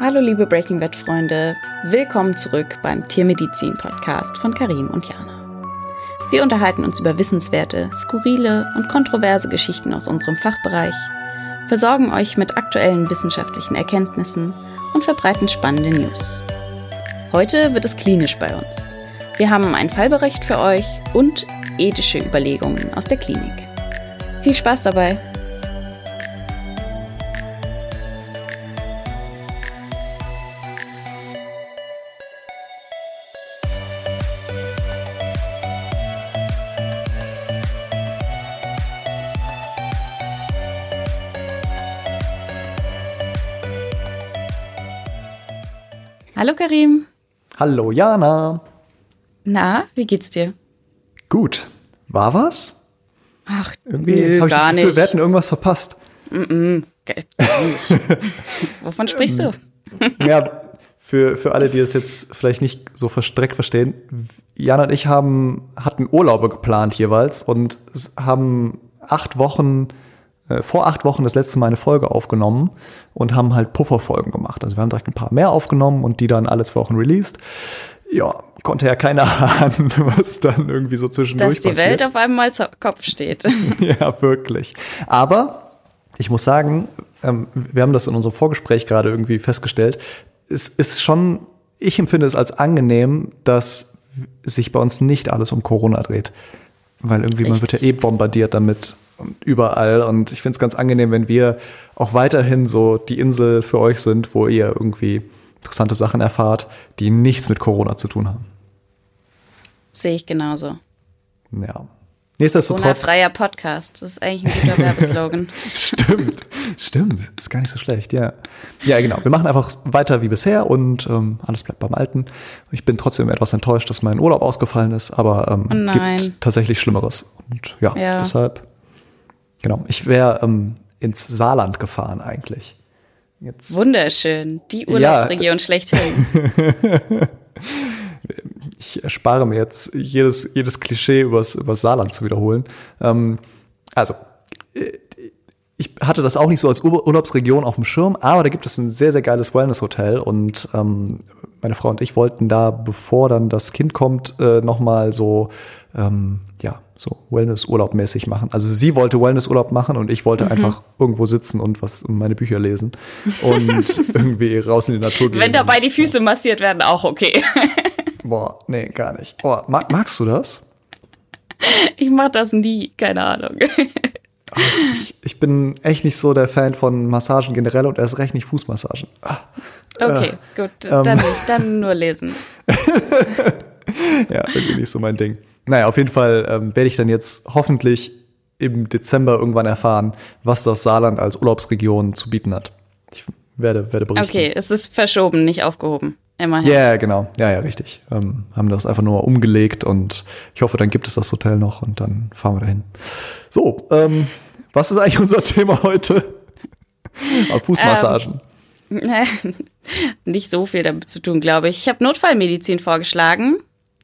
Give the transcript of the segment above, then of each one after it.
Hallo liebe Breaking Bad Freunde, willkommen zurück beim Tiermedizin Podcast von Karim und Jana. Wir unterhalten uns über wissenswerte, skurrile und kontroverse Geschichten aus unserem Fachbereich, versorgen euch mit aktuellen wissenschaftlichen Erkenntnissen und verbreiten spannende News. Heute wird es klinisch bei uns. Wir haben einen Fallbericht für euch und ethische Überlegungen aus der Klinik. Viel Spaß dabei! Karim. Hallo Jana. Na, wie geht's dir? Gut. War was? Ach, Irgendwie nö, habe ich gar das Gefühl, nicht. wir hätten irgendwas verpasst. Mm -mm, nicht. Wovon sprichst du? ja, für, für alle, die es jetzt vielleicht nicht so verstreckt verstehen, Jana und ich haben, hatten Urlaube geplant jeweils und haben acht Wochen, vor acht Wochen das letzte Mal eine Folge aufgenommen und haben halt Pufferfolgen gemacht. Also wir haben direkt ein paar mehr aufgenommen und die dann alle zwei Wochen released. Ja, konnte ja keiner ahnen, was dann irgendwie so zwischendurch Dass die passiert. Welt auf einmal zu Kopf steht. Ja, wirklich. Aber ich muss sagen, ähm, wir haben das in unserem Vorgespräch gerade irgendwie festgestellt. Es ist schon, ich empfinde es als angenehm, dass sich bei uns nicht alles um Corona dreht. Weil irgendwie, man wird ja eh bombardiert damit und überall. Und ich finde es ganz angenehm, wenn wir auch weiterhin so die Insel für euch sind, wo ihr irgendwie interessante Sachen erfahrt, die nichts mit Corona zu tun haben. Sehe ich genauso. Ja. Nichtsdestotrotz. Corona-freier Podcast. Das ist eigentlich ein guter Werbeslogan. Stimmt, stimmt. Ist gar nicht so schlecht, ja. Ja, genau. Wir machen einfach weiter wie bisher und ähm, alles bleibt beim Alten. Ich bin trotzdem etwas enttäuscht, dass mein Urlaub ausgefallen ist, aber ähm, Oh gibt tatsächlich Schlimmeres. Und ja, Ja. deshalb, genau. Ich wäre ähm, ins Saarland gefahren eigentlich. Jetzt, Wunderschön. Die Urlaubsregion schlechthin. ich erspare mir jetzt jedes, jedes Klischee übers, übers Saarland zu wiederholen. Ähm, also, äh, ich hatte das auch nicht so als Ur Urlaubsregion auf dem Schirm, aber da gibt es ein sehr, sehr geiles Wellness-Hotel und ähm, meine Frau und ich wollten da, bevor dann das Kind kommt, äh, nochmal so, ähm, ja, so Wellness-Urlaub mäßig machen. Also sie wollte Wellness-Urlaub machen und ich wollte einfach irgendwo sitzen und was meine Bücher lesen und irgendwie raus in die Natur gehen. Wenn dabei die Füße massiert werden, auch okay. Boah, nee, gar nicht. Boah, mag, magst du das? Ich mach das nie, keine Ahnung. Ich, ich bin echt nicht so der Fan von Massagen generell und erst recht nicht Fußmassagen. Ah, Okay, gut, ähm. dann, dann nur lesen. ja, irgendwie nicht so mein Ding. Naja, auf jeden Fall ähm, werde ich dann jetzt hoffentlich im Dezember irgendwann erfahren, was das Saarland als Urlaubsregion zu bieten hat. Ich werde, werde berichten. Okay, es ist verschoben, nicht aufgehoben. Immerhin. Ja, yeah, genau. Ja, ja, richtig. Ähm, haben das einfach nur umgelegt und ich hoffe, dann gibt es das Hotel noch und dann fahren wir dahin. So, ähm, was ist eigentlich unser Thema heute? Fußmassagen. nicht so viel damit zu tun, glaube ich. Ich habe Notfallmedizin vorgeschlagen.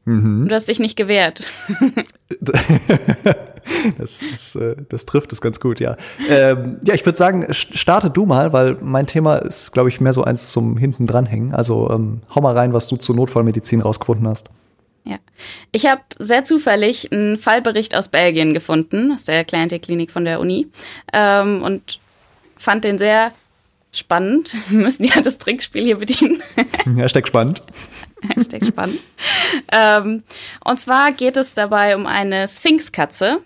Mhm. Du hast dich nicht gewehrt. Das, ist, äh, das trifft es ganz gut, ja. Ähm, ja, ich würde sagen, st- starte du mal, weil mein Thema ist, glaube ich, mehr so eins zum hinten dranhängen. Also ähm, hau mal rein, was du zur Notfallmedizin rausgefunden hast. Ja. Ich habe sehr zufällig einen Fallbericht aus Belgien gefunden, aus der Klientelklinik von der Uni. Ähm, und fand den sehr spannend. Wir müssen ja das Trinkspiel hier bedienen. Hashtag spannend. Hashtag spannend. ähm, und zwar geht es dabei um eine Sphinxkatze.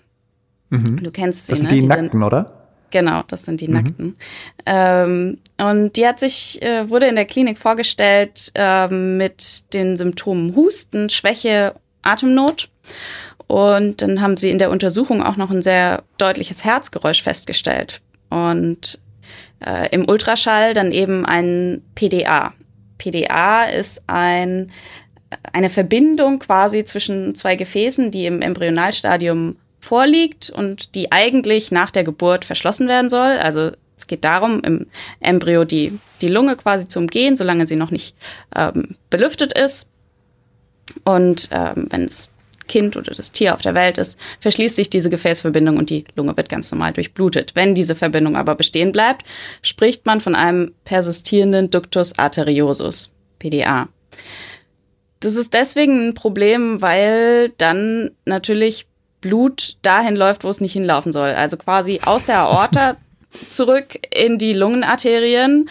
Du kennst sie, Mhm. Das sind ne? die, sind- Nackten, oder? Genau, das sind die Nackten. Ähm, und die hat sich, äh, wurde in der Klinik vorgestellt ähm, mit den Symptomen Husten, Schwäche, Atemnot. Und dann haben sie in der Untersuchung auch noch ein sehr deutliches Herzgeräusch festgestellt. Und äh, im Ultraschall dann eben ein PDA. PDA ist ein, eine Verbindung quasi zwischen zwei Gefäßen, die im Embryonalstadium vorliegt und die eigentlich nach der Geburt verschlossen werden soll. Also es geht darum, im Embryo die, die Lunge quasi zu umgehen, solange sie noch nicht ähm, belüftet ist. Und ähm, wenn das Kind oder das Tier auf der Welt ist, verschließt sich diese Gefäßverbindung und die Lunge wird ganz normal durchblutet. Wenn diese Verbindung aber bestehen bleibt, spricht man von einem persistierenden Ductus arteriosus, PDA. Das ist deswegen ein Problem, weil dann natürlich Blut dahin läuft, wo es nicht hinlaufen soll. Also quasi aus der Aorta zurück in die Lungenarterien,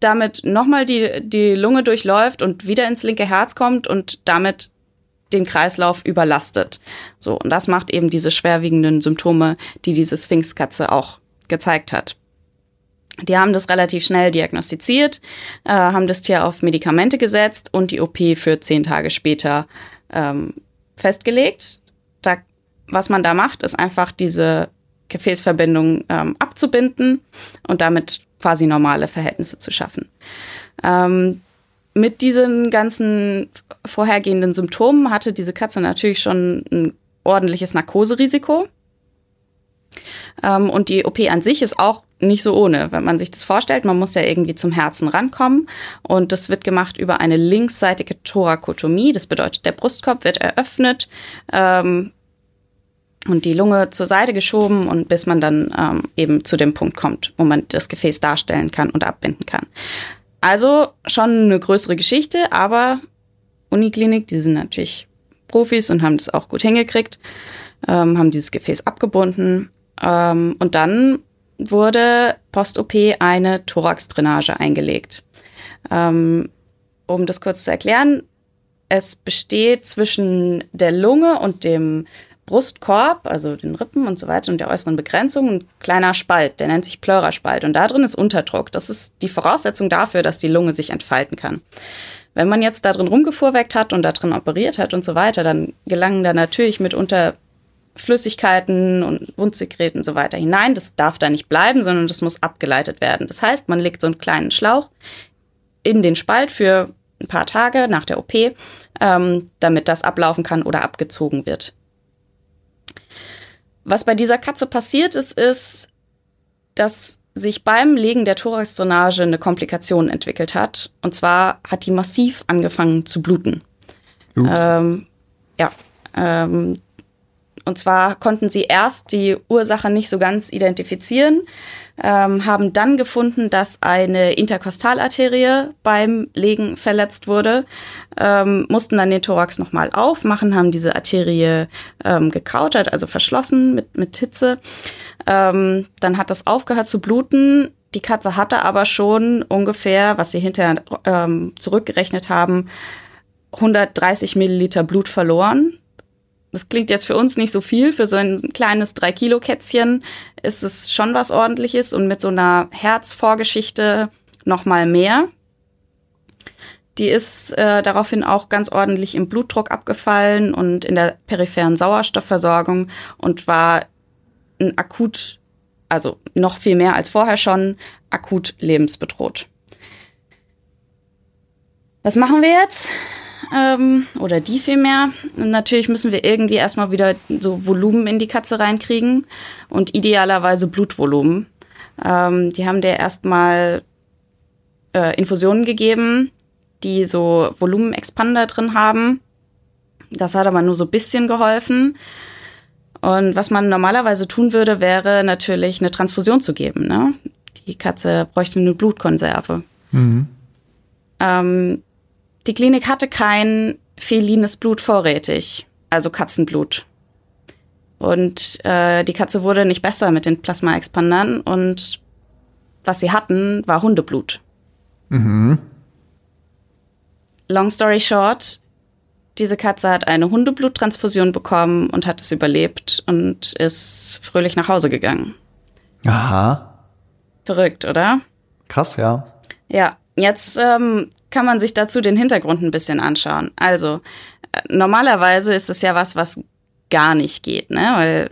damit nochmal die, die Lunge durchläuft und wieder ins linke Herz kommt und damit den Kreislauf überlastet. So, und das macht eben diese schwerwiegenden Symptome, die diese Sphinxkatze auch gezeigt hat. Die haben das relativ schnell diagnostiziert, äh, haben das Tier auf Medikamente gesetzt und die OP für zehn Tage später ähm, festgelegt. Da, was man da macht, ist einfach diese Gefäßverbindung ähm, abzubinden und damit quasi normale Verhältnisse zu schaffen. Ähm, mit diesen ganzen vorhergehenden Symptomen hatte diese Katze natürlich schon ein ordentliches Narkoserisiko. Ähm, und die OP an sich ist auch nicht so ohne, wenn man sich das vorstellt. Man muss ja irgendwie zum Herzen rankommen und das wird gemacht über eine linksseitige Thorakotomie. Das bedeutet, der Brustkorb wird eröffnet ähm, und die Lunge zur Seite geschoben und bis man dann ähm, eben zu dem Punkt kommt, wo man das Gefäß darstellen kann und abbinden kann. Also schon eine größere Geschichte, aber Uniklinik, die sind natürlich Profis und haben das auch gut hingekriegt, ähm, haben dieses Gefäß abgebunden ähm, und dann wurde post-OP eine Thoraxdrainage eingelegt. Ähm, um das kurz zu erklären, es besteht zwischen der Lunge und dem Brustkorb, also den Rippen und so weiter und der äußeren Begrenzung ein kleiner Spalt, der nennt sich Pleuraspalt und da drin ist Unterdruck. Das ist die Voraussetzung dafür, dass die Lunge sich entfalten kann. Wenn man jetzt da drin rumgefuhrweckt hat und da drin operiert hat und so weiter, dann gelangen da natürlich mitunter Flüssigkeiten und Wundsekret und so weiter hinein. Das darf da nicht bleiben, sondern das muss abgeleitet werden. Das heißt, man legt so einen kleinen Schlauch in den Spalt für ein paar Tage nach der OP, ähm, damit das ablaufen kann oder abgezogen wird. Was bei dieser Katze passiert ist, ist, dass sich beim Legen der Thoraxdrainage eine Komplikation entwickelt hat. Und zwar hat die massiv angefangen zu bluten. Ähm, ja, ähm, und zwar konnten sie erst die Ursache nicht so ganz identifizieren, ähm, haben dann gefunden, dass eine Interkostalarterie beim Legen verletzt wurde, ähm, mussten dann den Thorax nochmal aufmachen, haben diese Arterie ähm, gekautert, also verschlossen mit, mit Hitze. Ähm, dann hat das aufgehört zu bluten. Die Katze hatte aber schon ungefähr, was sie hinterher ähm, zurückgerechnet haben, 130 Milliliter Blut verloren das klingt jetzt für uns nicht so viel. Für so ein kleines 3-Kilo-Kätzchen ist es schon was ordentliches und mit so einer Herzvorgeschichte noch mal mehr. Die ist äh, daraufhin auch ganz ordentlich im Blutdruck abgefallen und in der peripheren Sauerstoffversorgung und war ein akut, also noch viel mehr als vorher schon, akut lebensbedroht. Was machen wir jetzt? ähm, oder die vielmehr. Und natürlich müssen wir irgendwie erstmal wieder so Volumen in die Katze reinkriegen und idealerweise Blutvolumen. Ähm, die haben der erstmal äh, Infusionen gegeben, die so Volumenexpander drin haben. Das hat aber nur so bisschen geholfen. Und was man normalerweise tun würde, wäre natürlich eine Transfusion zu geben. Ne? Die Katze bräuchte eine Blutkonserve. Mhm. Ähm, die Klinik hatte kein felines Blut vorrätig, also Katzenblut. Und äh, die Katze wurde nicht besser mit den Plasma-Expandern und was sie hatten, war Hundeblut. Mhm. Long story short, diese Katze hat eine Hundebluttransfusion bekommen und hat es überlebt und ist fröhlich nach Hause gegangen. Aha. Verrückt, oder? Krass, ja. Ja, jetzt ähm, kann man sich dazu den Hintergrund ein bisschen anschauen. Also, äh, normalerweise ist es ja was, was gar nicht geht, ne? Weil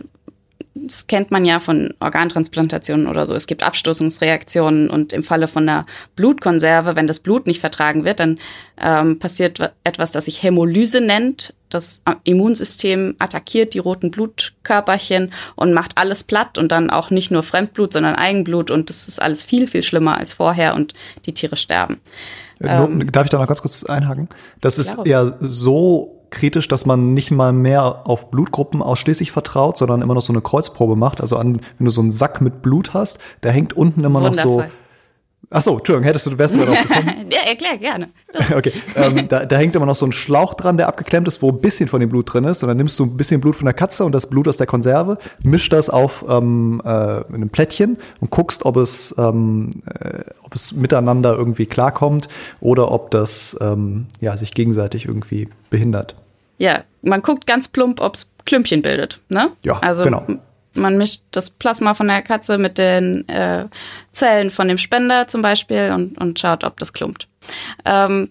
das kennt man ja von Organtransplantationen oder so. Es gibt Abstoßungsreaktionen und im Falle von einer Blutkonserve, wenn das Blut nicht vertragen wird, dann ähm, passiert etwas, das sich Hämolyse nennt. Das Immunsystem attackiert die roten Blutkörperchen und macht alles platt und dann auch nicht nur Fremdblut, sondern Eigenblut und das ist alles viel, viel schlimmer als vorher und die Tiere sterben. Ähm, Darf ich da noch ganz kurz einhaken? Das ist ja so kritisch, dass man nicht mal mehr auf Blutgruppen ausschließlich vertraut, sondern immer noch so eine Kreuzprobe macht. Also an, wenn du so einen Sack mit Blut hast, da hängt unten immer Wundervoll. noch so Ach so, Entschuldigung, hättest du, wärst du darauf gekommen? ja, erklär gerne. okay, ähm, da, da, hängt immer noch so ein Schlauch dran, der abgeklemmt ist, wo ein bisschen von dem Blut drin ist. Und dann nimmst du ein bisschen Blut von der Katze und das Blut aus der Konserve, mischst das auf ähm, äh, einem Plättchen und guckst, ob es, ähm, äh, ob es miteinander irgendwie klarkommt oder ob das ähm, ja, sich gegenseitig irgendwie behindert. Ja, man guckt ganz plump, ob es Klümpchen bildet. Ne? Ja, also, genau man mischt das Plasma von der Katze mit den äh, Zellen von dem Spender zum Beispiel und, und schaut, ob das klumpt. Ähm,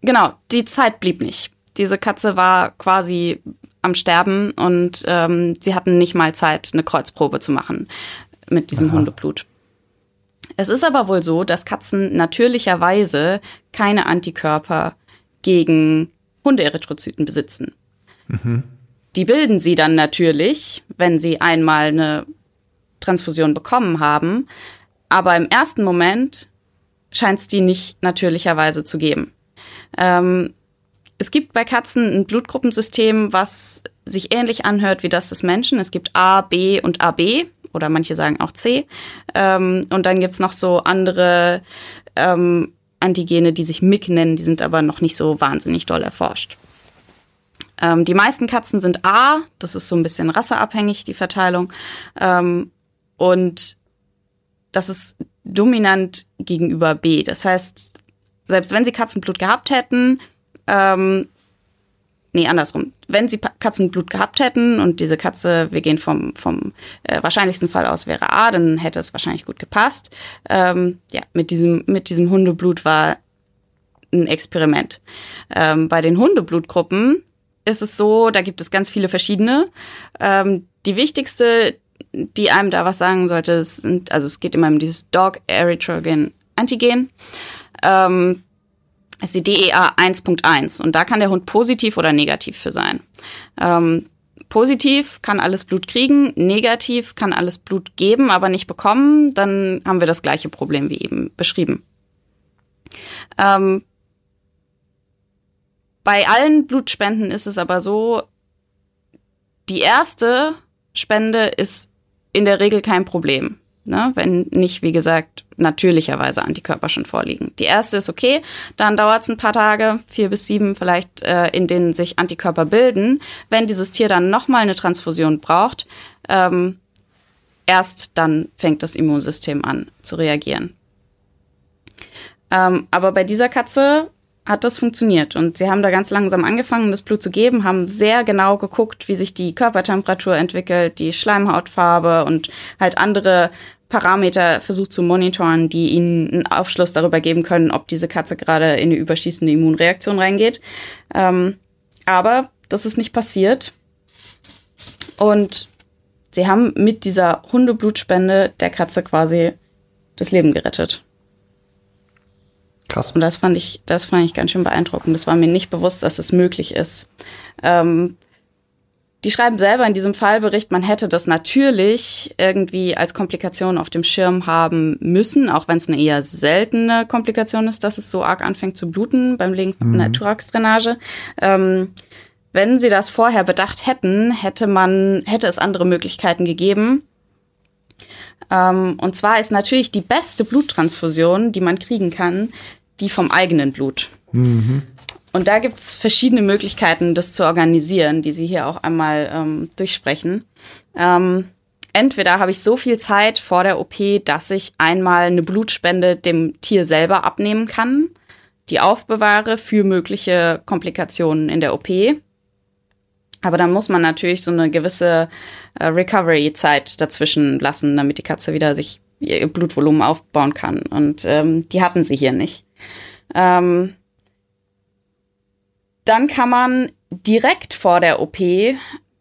genau, die Zeit blieb nicht. Diese Katze war quasi am Sterben und ähm, sie hatten nicht mal Zeit, eine Kreuzprobe zu machen mit diesem Aha. Hundeblut. Es ist aber wohl so, dass Katzen natürlicherweise keine Antikörper gegen Hundeerythrozyten besitzen. Mhm. Die bilden sie dann natürlich, wenn sie einmal eine Transfusion bekommen haben. Aber im ersten Moment scheint es die nicht natürlicherweise zu geben. Ähm, es gibt bei Katzen ein Blutgruppensystem, was sich ähnlich anhört wie das des Menschen. Es gibt A, B und AB oder manche sagen auch C. Ähm, und dann gibt's noch so andere ähm, Antigene, die sich MIG nennen, die sind aber noch nicht so wahnsinnig doll erforscht. Ähm, die meisten Katzen sind A, das ist so ein bisschen rasseabhängig, die Verteilung. Ähm, und das ist dominant gegenüber B. Das heißt, selbst wenn sie Katzenblut gehabt hätten, ähm, nee, andersrum. Wenn sie Katzenblut gehabt hätten und diese Katze, wir gehen vom, vom äh, wahrscheinlichsten Fall aus, wäre A, dann hätte es wahrscheinlich gut gepasst. Ähm, ja, mit diesem, mit diesem Hundeblut war ein Experiment. Ähm, bei den Hundeblutgruppen ist es so, da gibt es ganz viele verschiedene. Ähm, die wichtigste, die einem da was sagen sollte, sind, also es geht immer um dieses Dog Erythrogen Antigen. Ähm, ist die DEA 1.1 und da kann der Hund positiv oder negativ für sein. Ähm, positiv kann alles Blut kriegen, negativ kann alles Blut geben, aber nicht bekommen, dann haben wir das gleiche Problem wie eben beschrieben. Ähm, bei allen Blutspenden ist es aber so, die erste Spende ist in der Regel kein Problem. Ne? Wenn nicht, wie gesagt, natürlicherweise Antikörper schon vorliegen. Die erste ist okay, dann dauert es ein paar Tage, vier bis sieben vielleicht, äh, in denen sich Antikörper bilden. Wenn dieses Tier dann nochmal eine Transfusion braucht, ähm, erst dann fängt das Immunsystem an zu reagieren. Ähm, aber bei dieser Katze hat das funktioniert. Und sie haben da ganz langsam angefangen, das Blut zu geben, haben sehr genau geguckt, wie sich die Körpertemperatur entwickelt, die Schleimhautfarbe und halt andere Parameter versucht zu monitoren, die ihnen einen Aufschluss darüber geben können, ob diese Katze gerade in eine überschießende Immunreaktion reingeht. Ähm, aber das ist nicht passiert. Und sie haben mit dieser Hundeblutspende der Katze quasi das Leben gerettet. Krass. Und das fand ich, das fand ich ganz schön beeindruckend. Das war mir nicht bewusst, dass es möglich ist. Ähm, die schreiben selber in diesem Fallbericht, man hätte das natürlich irgendwie als Komplikation auf dem Schirm haben müssen, auch wenn es eine eher seltene Komplikation ist, dass es so arg anfängt zu bluten beim Legen mhm. Thoraxdrainage. Ähm, wenn sie das vorher bedacht hätten, hätte man, hätte es andere Möglichkeiten gegeben. Ähm, und zwar ist natürlich die beste Bluttransfusion, die man kriegen kann, die vom eigenen Blut. Mhm. Und da gibt es verschiedene Möglichkeiten, das zu organisieren, die Sie hier auch einmal ähm, durchsprechen. Ähm, entweder habe ich so viel Zeit vor der OP, dass ich einmal eine Blutspende dem Tier selber abnehmen kann, die aufbewahre für mögliche Komplikationen in der OP. Aber dann muss man natürlich so eine gewisse äh, Recovery-Zeit dazwischen lassen, damit die Katze wieder sich ihr Blutvolumen aufbauen kann. Und ähm, die hatten sie hier nicht. Ähm, dann kann man direkt vor der OP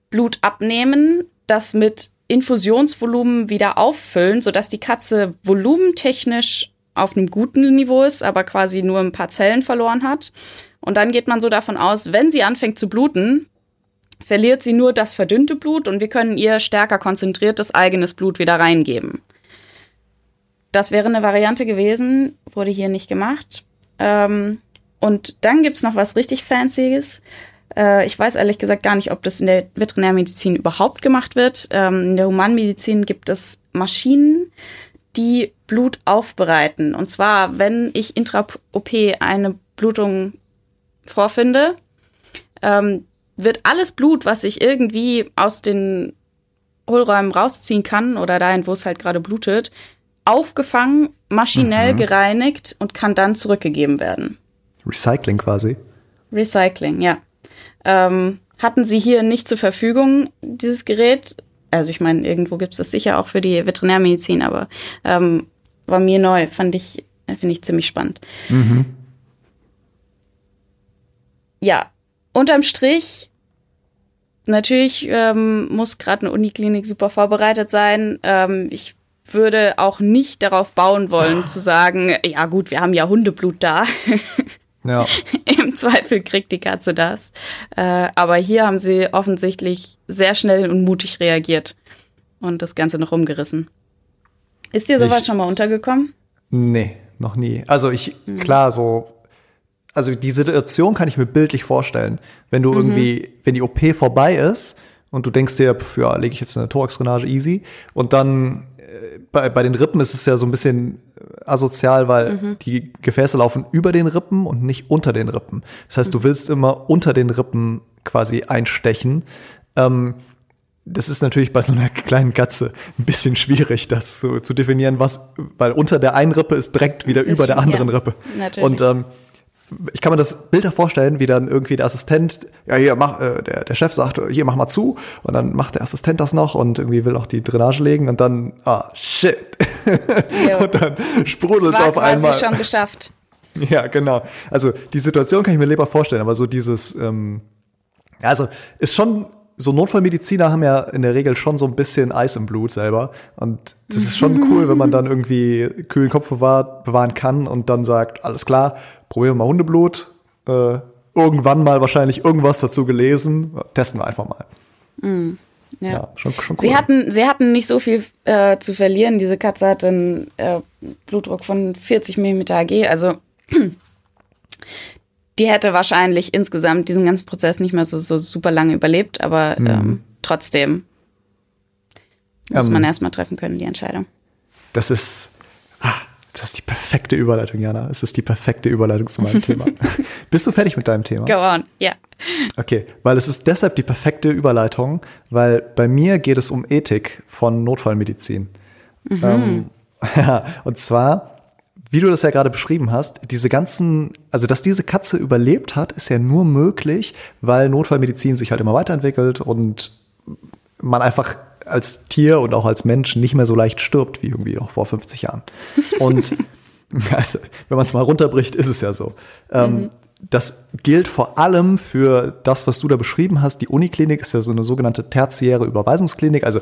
Blut abnehmen, das mit Infusionsvolumen wieder auffüllen, sodass die Katze volumentechnisch auf einem guten Niveau ist, aber quasi nur ein paar Zellen verloren hat. Und dann geht man so davon aus, wenn sie anfängt zu bluten, verliert sie nur das verdünnte Blut und wir können ihr stärker konzentriertes eigenes Blut wieder reingeben. Das wäre eine Variante gewesen, wurde hier nicht gemacht. Ähm, und dann gibt's noch was richtig Fancyes. Äh, ich weiß ehrlich gesagt gar nicht, ob das in der Veterinärmedizin überhaupt gemacht wird. Ähm, in der Humanmedizin gibt es Maschinen, die Blut aufbereiten. Und zwar, wenn ich intra-OP eine Blutung vorfinde, ähm, wird alles Blut, was ich irgendwie aus den Hohlräumen rausziehen kann oder dahin, wo es halt gerade blutet, aufgefangen, maschinell mhm. gereinigt und kann dann zurückgegeben werden. Recycling quasi. Recycling, ja. Ähm, hatten sie hier nicht zur Verfügung, dieses Gerät. Also ich meine, irgendwo gibt es das sicher auch für die Veterinärmedizin, aber ähm, war mir neu, fand ich, finde ich ziemlich spannend. Mhm. Ja, unterm Strich, natürlich ähm, muss gerade eine Uniklinik super vorbereitet sein. Ähm, ich würde auch nicht darauf bauen wollen, zu sagen, ja gut, wir haben ja Hundeblut da. Ja. Im Zweifel kriegt die Katze das. Äh, aber hier haben sie offensichtlich sehr schnell und mutig reagiert und das Ganze noch umgerissen. Ist dir sowas ich, schon mal untergekommen? Nee, noch nie. Also ich, mhm. klar, so, also die Situation kann ich mir bildlich vorstellen. Wenn du mhm. irgendwie, wenn die OP vorbei ist und du denkst dir, pf, ja, lege ich jetzt eine Thoraxdrainage easy und dann bei, bei den Rippen ist es ja so ein bisschen asozial, weil mhm. die Gefäße laufen über den Rippen und nicht unter den Rippen. Das heißt, du willst immer unter den Rippen quasi einstechen. Ähm, das ist natürlich bei so einer kleinen Katze ein bisschen schwierig, das zu, zu definieren, was, weil unter der einen Rippe ist direkt wieder ist über der anderen ja, Rippe. Natürlich. Und ähm, ich kann mir das Bild vorstellen, wie dann irgendwie der Assistent, ja hier mach, äh, der, der Chef sagt, hier mach mal zu und dann macht der Assistent das noch und irgendwie will auch die Drainage legen und dann, ah shit, und dann sprudelt es auf einmal. Das schon geschafft. Ja, genau. Also die Situation kann ich mir lieber vorstellen, aber so dieses, ähm, also ist schon so Notfallmediziner haben ja in der Regel schon so ein bisschen Eis im Blut selber. Und das ist schon cool, wenn man dann irgendwie kühlen Kopf bewahrt, bewahren kann und dann sagt, alles klar, probieren wir mal Hundeblut. Äh, irgendwann mal wahrscheinlich irgendwas dazu gelesen. Testen wir einfach mal. Mm, ja. ja. schon, schon cool. Sie hatten, sie hatten nicht so viel äh, zu verlieren. Diese Katze hat einen äh, Blutdruck von 40 mm Ag. Also die hätte wahrscheinlich insgesamt diesen ganzen Prozess nicht mehr so, so super lange überlebt, aber mhm. ähm, trotzdem muss ähm, man erstmal treffen können, die Entscheidung. Das ist, ah, das ist die perfekte Überleitung, Jana. Es ist die perfekte Überleitung zu meinem Thema. Bist du fertig mit deinem Thema? Go on, ja. Yeah. Okay, weil es ist deshalb die perfekte Überleitung, weil bei mir geht es um Ethik von Notfallmedizin. Mhm. Ähm, ja, und zwar wie du das ja gerade beschrieben hast, diese ganzen, also dass diese Katze überlebt hat, ist ja nur möglich, weil Notfallmedizin sich halt immer weiterentwickelt und man einfach als Tier und auch als Mensch nicht mehr so leicht stirbt wie irgendwie noch vor 50 Jahren. Und also, wenn man es mal runterbricht, ist es ja so. Ähm, mhm. Das gilt vor allem für das, was du da beschrieben hast. Die Uniklinik ist ja so eine sogenannte tertiäre Überweisungsklinik. Also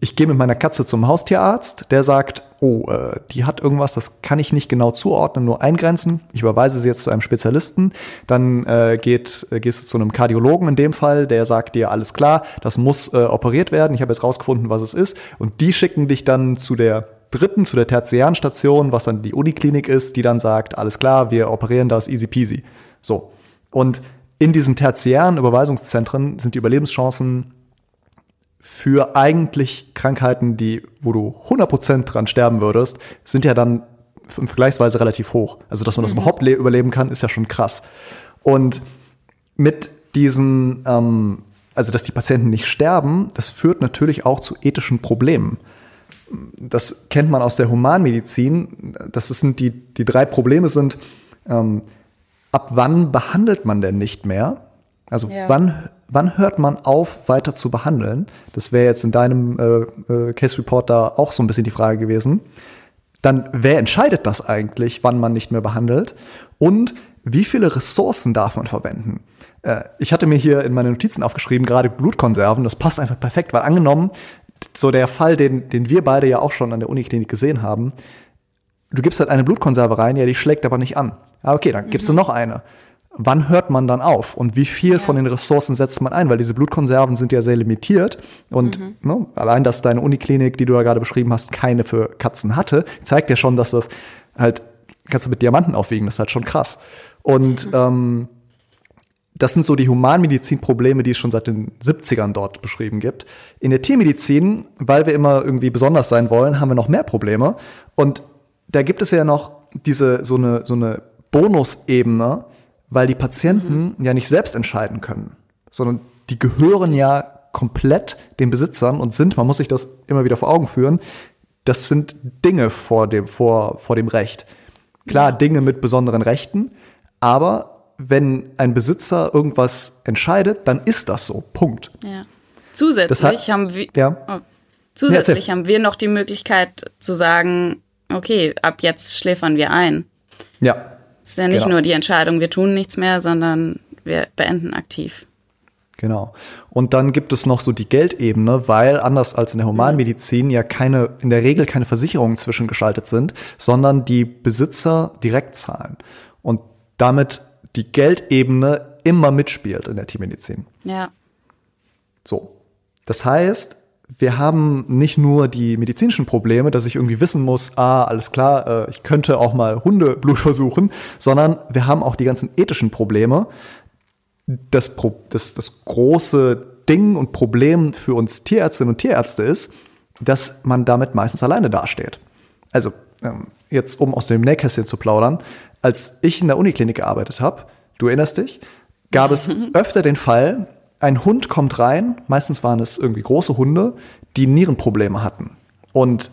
ich gehe mit meiner Katze zum Haustierarzt, der sagt, oh, äh, die hat irgendwas, das kann ich nicht genau zuordnen, nur eingrenzen. Ich überweise sie jetzt zu einem Spezialisten. Dann äh, geht, äh, gehst du zu einem Kardiologen in dem Fall, der sagt dir, alles klar, das muss äh, operiert werden. Ich habe jetzt rausgefunden, was es ist. Und die schicken dich dann zu der dritten, zu der tertiären Station, was dann die Uniklinik ist, die dann sagt, alles klar, wir operieren das easy peasy. So. Und in diesen tertiären Überweisungszentren sind die Überlebenschancen für eigentlich Krankheiten, die, wo du 100% dran sterben würdest, sind ja dann vergleichsweise relativ hoch. Also, dass man das mhm. überhaupt überleben kann, ist ja schon krass. Und mit diesen, ähm, also dass die Patienten nicht sterben, das führt natürlich auch zu ethischen Problemen. Das kennt man aus der Humanmedizin. Das sind die, die drei Probleme sind, ähm, ab wann behandelt man denn nicht mehr? Also ja. wann wann hört man auf, weiter zu behandeln? Das wäre jetzt in deinem äh, äh, Case Report da auch so ein bisschen die Frage gewesen. Dann, wer entscheidet das eigentlich, wann man nicht mehr behandelt? Und wie viele Ressourcen darf man verwenden? Äh, ich hatte mir hier in meine Notizen aufgeschrieben, gerade Blutkonserven, das passt einfach perfekt, weil angenommen, so der Fall, den, den wir beide ja auch schon an der Uniklinik gesehen haben, du gibst halt eine Blutkonserve rein, ja, die schlägt aber nicht an. Ah, okay, dann gibst mhm. du noch eine wann hört man dann auf und wie viel ja. von den Ressourcen setzt man ein, weil diese Blutkonserven sind ja sehr limitiert und mhm. ne, allein, dass deine Uniklinik, die du ja gerade beschrieben hast, keine für Katzen hatte, zeigt ja schon, dass das halt kannst du mit Diamanten aufwiegen, das ist halt schon krass. Und mhm. ähm, Das sind so die Humanmedizin-Probleme, die es schon seit den 70ern dort beschrieben gibt. In der Tiermedizin, weil wir immer irgendwie besonders sein wollen, haben wir noch mehr Probleme. Und da gibt es ja noch diese, so eine, so eine Bonusebene, weil die Patienten mhm. ja nicht selbst entscheiden können, sondern die gehören ja komplett den Besitzern und sind, man muss sich das immer wieder vor Augen führen, das sind Dinge vor dem, vor, vor dem Recht. Klar. Dinge mit besonderen Rechten, aber wenn ein Besitzer irgendwas entscheidet, dann ist das so. Punkt. Ja. Zusätzlich hat, haben wir ja. oh, zusätzlich ja, haben wir noch die Möglichkeit zu sagen, okay, ab jetzt schläfern wir ein. Ja. Es ist ja nicht genau. nur die Entscheidung, wir tun nichts mehr, sondern wir beenden aktiv. Genau. Und dann gibt es noch so die Geldebene, weil anders als in der Humanmedizin ja keine, in der Regel keine Versicherungen zwischengeschaltet sind, sondern die Besitzer direkt zahlen. Und damit die Geldebene immer mitspielt in der Tiermedizin. Ja. So. Das heißt, wir haben nicht nur die medizinischen Probleme, dass ich irgendwie wissen muss, ah, alles klar, äh, ich könnte auch mal Hundeblut versuchen, sondern wir haben auch die ganzen ethischen Probleme. Das, das, das große Ding und Problem für uns Tierärztinnen und Tierärzte ist, dass man damit meistens alleine dasteht. Also, ähm, jetzt um aus dem Nähkästchen zu plaudern, als ich in der Uniklinik gearbeitet habe, du erinnerst dich, gab es öfter den Fall, ein Hund kommt rein, meistens waren es irgendwie große Hunde, die Nierenprobleme hatten. Und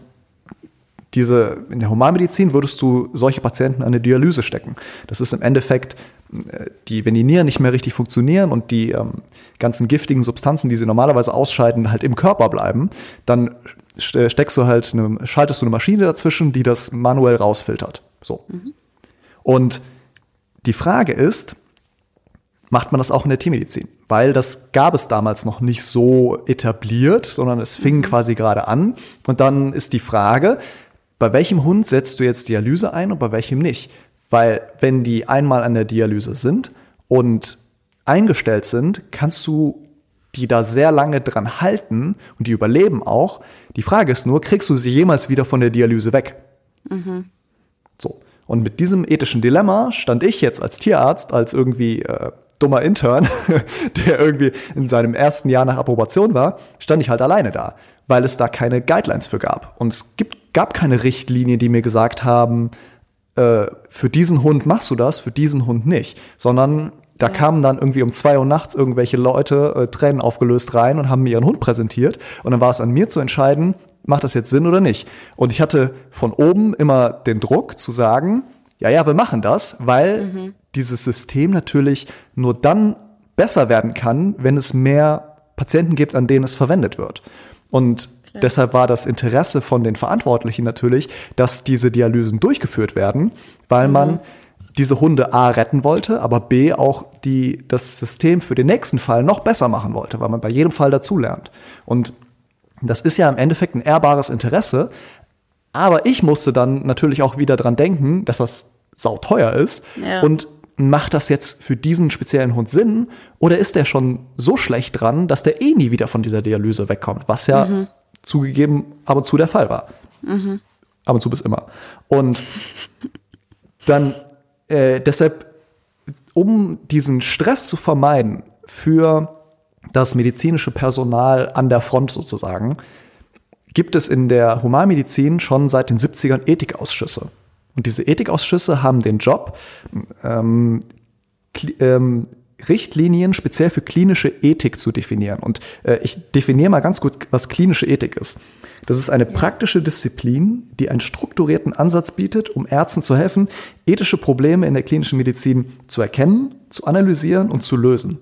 diese, in der Humanmedizin würdest du solche Patienten an eine Dialyse stecken. Das ist im Endeffekt, äh, die, wenn die Nieren nicht mehr richtig funktionieren und die ähm, ganzen giftigen Substanzen, die sie normalerweise ausscheiden, halt im Körper bleiben, dann steckst du halt eine, schaltest du eine Maschine dazwischen, die das manuell rausfiltert. So. Mhm. Und die Frage ist, macht man das auch in der Tiermedizin? Weil das gab es damals noch nicht so etabliert, sondern es fing mhm. quasi gerade an. Und dann ist die Frage, bei welchem Hund setzt du jetzt Dialyse ein und bei welchem nicht? Weil wenn die einmal an der Dialyse sind und eingestellt sind, kannst du die da sehr lange dran halten und die überleben auch. Die Frage ist nur, kriegst du sie jemals wieder von der Dialyse weg? Mhm. So. Und mit diesem ethischen Dilemma stand ich jetzt als Tierarzt, als irgendwie äh, dummer Intern, der irgendwie in seinem ersten Jahr nach Approbation war, stand ich halt alleine da, weil es da keine Guidelines für gab. Und es gibt, gab keine Richtlinien, die mir gesagt haben, äh, für diesen Hund machst du das, für diesen Hund nicht, sondern da kamen dann irgendwie um zwei Uhr nachts irgendwelche Leute äh, Tränen aufgelöst rein und haben mir ihren Hund präsentiert. Und dann war es an mir zu entscheiden, macht das jetzt Sinn oder nicht. Und ich hatte von oben immer den Druck zu sagen, ja, ja, wir machen das, weil mhm dieses System natürlich nur dann besser werden kann, wenn es mehr Patienten gibt, an denen es verwendet wird. Und Klar. deshalb war das Interesse von den Verantwortlichen natürlich, dass diese Dialysen durchgeführt werden, weil mhm. man diese Hunde A retten wollte, aber B auch die, das System für den nächsten Fall noch besser machen wollte, weil man bei jedem Fall dazulernt. Und das ist ja im Endeffekt ein ehrbares Interesse, aber ich musste dann natürlich auch wieder dran denken, dass das sauteuer ist ja. und macht das jetzt für diesen speziellen Hund Sinn oder ist der schon so schlecht dran, dass der eh nie wieder von dieser Dialyse wegkommt, was ja mhm. zugegeben ab und zu der Fall war. Mhm. Ab und zu bis immer. Und dann äh, deshalb, um diesen Stress zu vermeiden für das medizinische Personal an der Front sozusagen, gibt es in der Humanmedizin schon seit den 70ern Ethikausschüsse. Und diese Ethikausschüsse haben den Job, ähm, ähm, Richtlinien speziell für klinische Ethik zu definieren. Und äh, ich definiere mal ganz gut, was klinische Ethik ist. Das ist eine praktische Disziplin, die einen strukturierten Ansatz bietet, um Ärzten zu helfen, ethische Probleme in der klinischen Medizin zu erkennen, zu analysieren und zu lösen.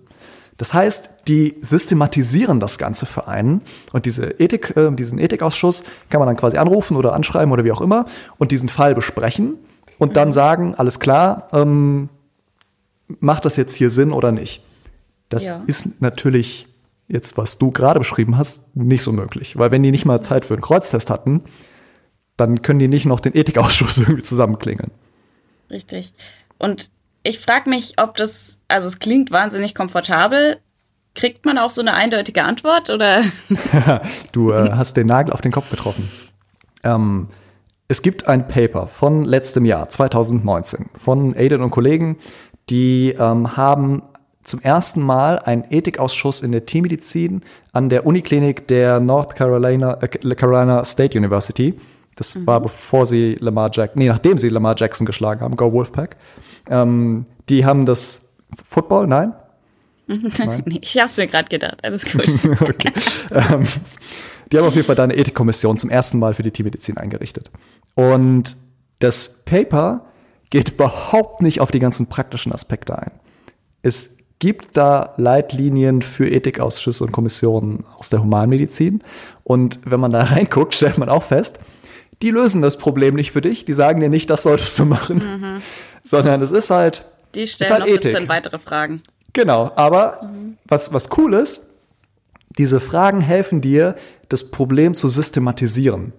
Das heißt, die systematisieren das Ganze für einen und diese Ethik, äh, diesen Ethikausschuss kann man dann quasi anrufen oder anschreiben oder wie auch immer und diesen Fall besprechen und mhm. dann sagen, alles klar, ähm, macht das jetzt hier Sinn oder nicht? Das ja. ist natürlich jetzt, was du gerade beschrieben hast, nicht so möglich, weil wenn die nicht mal Zeit für einen Kreuztest hatten, dann können die nicht noch den Ethikausschuss irgendwie zusammenklingeln. Richtig. Und ich frage mich, ob das, also es klingt wahnsinnig komfortabel. Kriegt man auch so eine eindeutige Antwort oder? du äh, hast den Nagel auf den Kopf getroffen. Ähm, es gibt ein Paper von letztem Jahr, 2019, von Aiden und Kollegen, die ähm, haben zum ersten Mal einen Ethikausschuss in der Tiermedizin an der Uniklinik der North Carolina, äh, Carolina State University. Das mhm. war bevor sie Lamar Jackson, nee, nachdem sie Lamar Jackson geschlagen haben, Go Wolfpack. Ähm, die haben das Football, nein? nein? ich hab's mir gerade gedacht, alles gut. okay. ähm, die haben auf jeden Fall da eine Ethikkommission zum ersten Mal für die Tiermedizin eingerichtet. Und das Paper geht überhaupt nicht auf die ganzen praktischen Aspekte ein. Es gibt da Leitlinien für Ethikausschüsse und Kommissionen aus der Humanmedizin. Und wenn man da reinguckt, stellt man auch fest, die lösen das Problem nicht für dich. Die sagen dir nicht, das solltest du machen, mhm. sondern es ist halt. Die stellen halt noch Ethik. 17 weitere Fragen. Genau, aber mhm. was, was cool ist, diese Fragen helfen dir, das Problem zu systematisieren.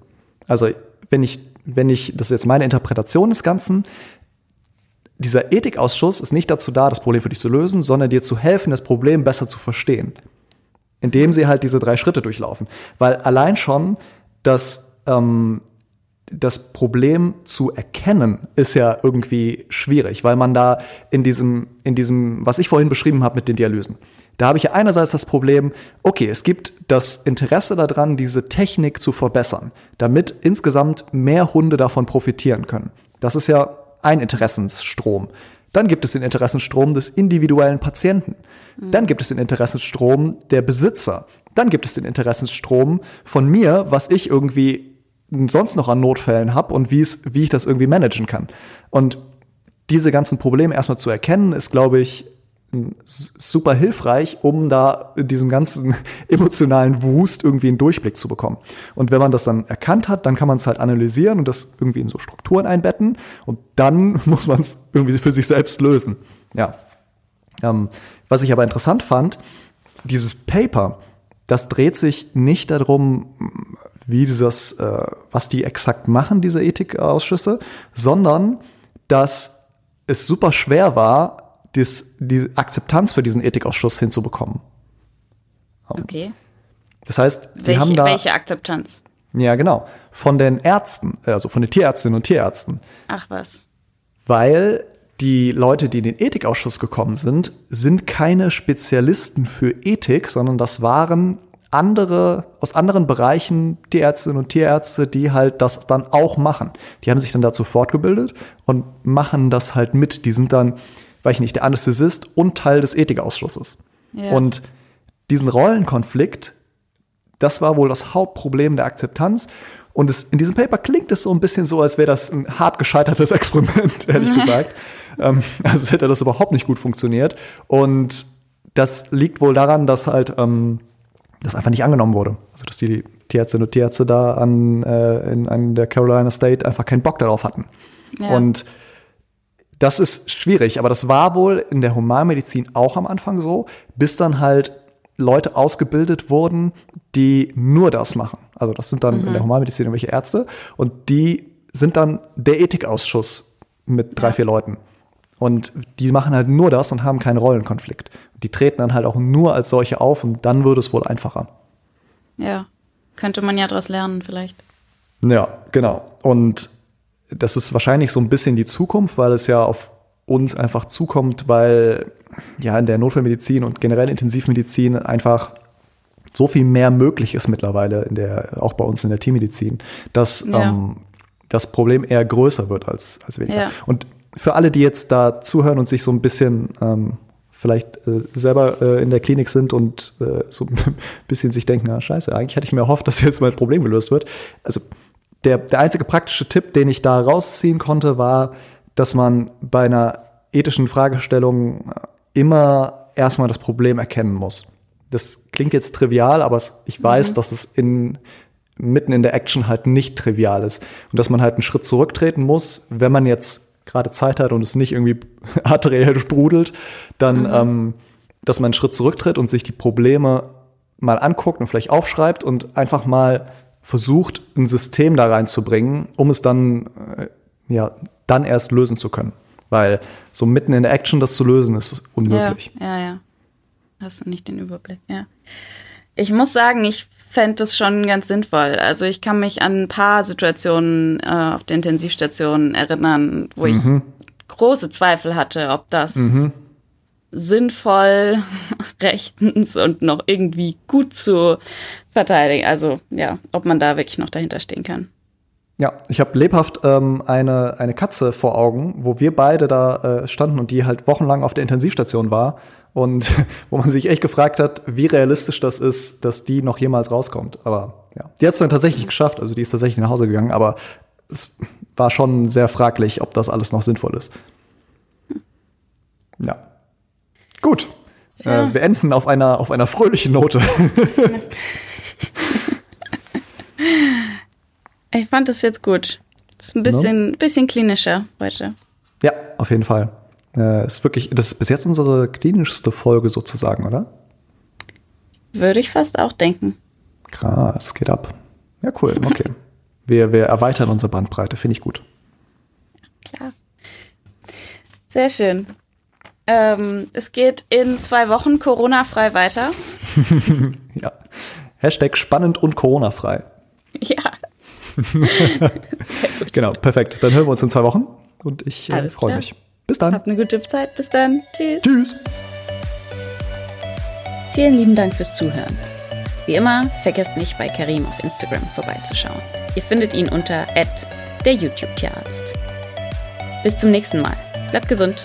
Also, wenn ich, wenn ich, das ist jetzt meine Interpretation des Ganzen, dieser Ethikausschuss ist nicht dazu da, das Problem für dich zu lösen, sondern dir zu helfen, das Problem besser zu verstehen. Indem sie halt diese drei Schritte durchlaufen. Weil allein schon das, ähm, das Problem zu erkennen, ist ja irgendwie schwierig, weil man da in diesem, in diesem, was ich vorhin beschrieben habe mit den Dialysen, da habe ich ja einerseits das Problem, okay, es gibt das Interesse daran, diese Technik zu verbessern, damit insgesamt mehr Hunde davon profitieren können. Das ist ja ein Interessensstrom. Dann gibt es den Interessensstrom des individuellen Patienten. Dann gibt es den Interessensstrom der Besitzer. Dann gibt es den Interessensstrom von mir, was ich irgendwie sonst noch an Notfällen habe und wie ich das irgendwie managen kann. Und diese ganzen Probleme erstmal zu erkennen, ist, glaube ich, super hilfreich, um da in diesem ganzen emotionalen Wust irgendwie einen Durchblick zu bekommen. Und wenn man das dann erkannt hat, dann kann man es halt analysieren und das irgendwie in so Strukturen einbetten und dann muss man es irgendwie für sich selbst lösen. Ja. Ähm, was ich aber interessant fand, dieses Paper, das dreht sich nicht darum, wie dieses, äh, was die exakt machen, diese Ethikausschüsse, sondern dass es super schwer war, dies, die Akzeptanz für diesen Ethikausschuss hinzubekommen. Okay. Das heißt, die welche, haben da. Welche Akzeptanz? Ja, genau. Von den Ärzten, also von den Tierärztinnen und Tierärzten. Ach was. Weil die Leute, die in den Ethikausschuss gekommen sind, sind keine Spezialisten für Ethik, sondern das waren andere, aus anderen Bereichen Tierärztinnen und Tierärzte, die halt das dann auch machen. Die haben sich dann dazu fortgebildet und machen das halt mit. Die sind dann weil ich nicht, der Anästhesist und Teil des Ethikausschusses. Ja. Und diesen Rollenkonflikt, das war wohl das Hauptproblem der Akzeptanz. Und es, in diesem Paper klingt es so ein bisschen so, als wäre das ein hart gescheitertes Experiment, ehrlich gesagt. Ähm, also hätte das überhaupt nicht gut funktioniert. Und das liegt wohl daran, dass halt ähm, das einfach nicht angenommen wurde. Also dass die Tierärztinnen und Tierärzte da an, äh, in, an der Carolina State einfach keinen Bock darauf hatten. Ja. Und das ist schwierig, aber das war wohl in der Humanmedizin auch am Anfang so, bis dann halt Leute ausgebildet wurden, die nur das machen. Also das sind dann mhm. in der mhm. Humanmedizin irgendwelche Ärzte und die sind dann der Ethikausschuss mit drei, vier Leuten. Und die machen halt nur das und haben keinen Rollenkonflikt. Die treten dann halt auch nur als solche auf und dann würde es wohl einfacher. Ja, könnte man ja daraus lernen vielleicht. Ja, genau. Und das ist wahrscheinlich so ein bisschen die Zukunft, weil es ja auf uns einfach zukommt, weil ja in der Notfallmedizin und generell Intensivmedizin einfach so viel mehr möglich ist mittlerweile in der, auch bei uns in der Tiermedizin, dass ja. ähm, das Problem eher größer wird als, als weniger. Ja. Und für alle, die jetzt da zuhören und sich so ein bisschen ähm, vielleicht äh, selber äh, in der Klinik sind und äh, so ein bisschen sich denken, na scheiße, eigentlich hätte ich mir erhofft, dass jetzt mein Problem gelöst wird. Also der, der einzige praktische Tipp, den ich da rausziehen konnte, war, dass man bei einer ethischen Fragestellung immer erstmal das Problem erkennen muss. Das klingt jetzt trivial, aber ich weiß, mhm. dass es in, mitten in der Action halt nicht trivial ist. Und dass man halt einen Schritt zurücktreten muss, wenn man jetzt gerade Zeit hat und es nicht irgendwie arteriell sprudelt, dann, mhm. ähm, dass man einen Schritt zurücktritt und sich die Probleme mal anguckt und vielleicht aufschreibt und einfach mal versucht, ein System da reinzubringen, um es dann, äh, ja, dann erst lösen zu können. Weil so mitten in der Action das zu lösen, ist unmöglich. Ja, ja, ja. Hast du nicht den Überblick, ja. Ich muss sagen, ich fände das schon ganz sinnvoll. Also ich kann mich an ein paar Situationen äh, auf der Intensivstation erinnern, wo mhm. ich große Zweifel hatte, ob das mhm. sinnvoll rechtens und noch irgendwie gut zu verteidigen. Also ja, ob man da wirklich noch dahinter stehen kann. Ja, ich habe lebhaft ähm, eine, eine Katze vor Augen, wo wir beide da äh, standen und die halt wochenlang auf der Intensivstation war und wo man sich echt gefragt hat, wie realistisch das ist, dass die noch jemals rauskommt. Aber ja, die hat es dann tatsächlich geschafft, also die ist tatsächlich nach Hause gegangen, aber es war schon sehr fraglich, ob das alles noch sinnvoll ist. Ja. Gut. Äh, wir enden auf einer, auf einer fröhlichen Note. Ich fand das jetzt gut. Das ist ein bisschen, no? bisschen klinischer heute. Ja, auf jeden Fall. Äh, ist wirklich, das ist bis jetzt unsere klinischste Folge sozusagen, oder? Würde ich fast auch denken. Krass, geht ab. Ja, cool, okay. wir, wir erweitern unsere Bandbreite, finde ich gut. Klar. Sehr schön. Ähm, es geht in zwei Wochen Corona-frei weiter. ja. Hashtag spannend und Corona-frei. Ja. genau, perfekt. Dann hören wir uns in zwei Wochen und ich äh, freue mich. Bis dann. Habt eine gute Zeit. Bis dann. Tschüss. Tschüss. Vielen lieben Dank fürs Zuhören. Wie immer, vergesst nicht bei Karim auf Instagram vorbeizuschauen. Ihr findet ihn unter der YouTube-Tierarzt. Bis zum nächsten Mal. Bleibt gesund.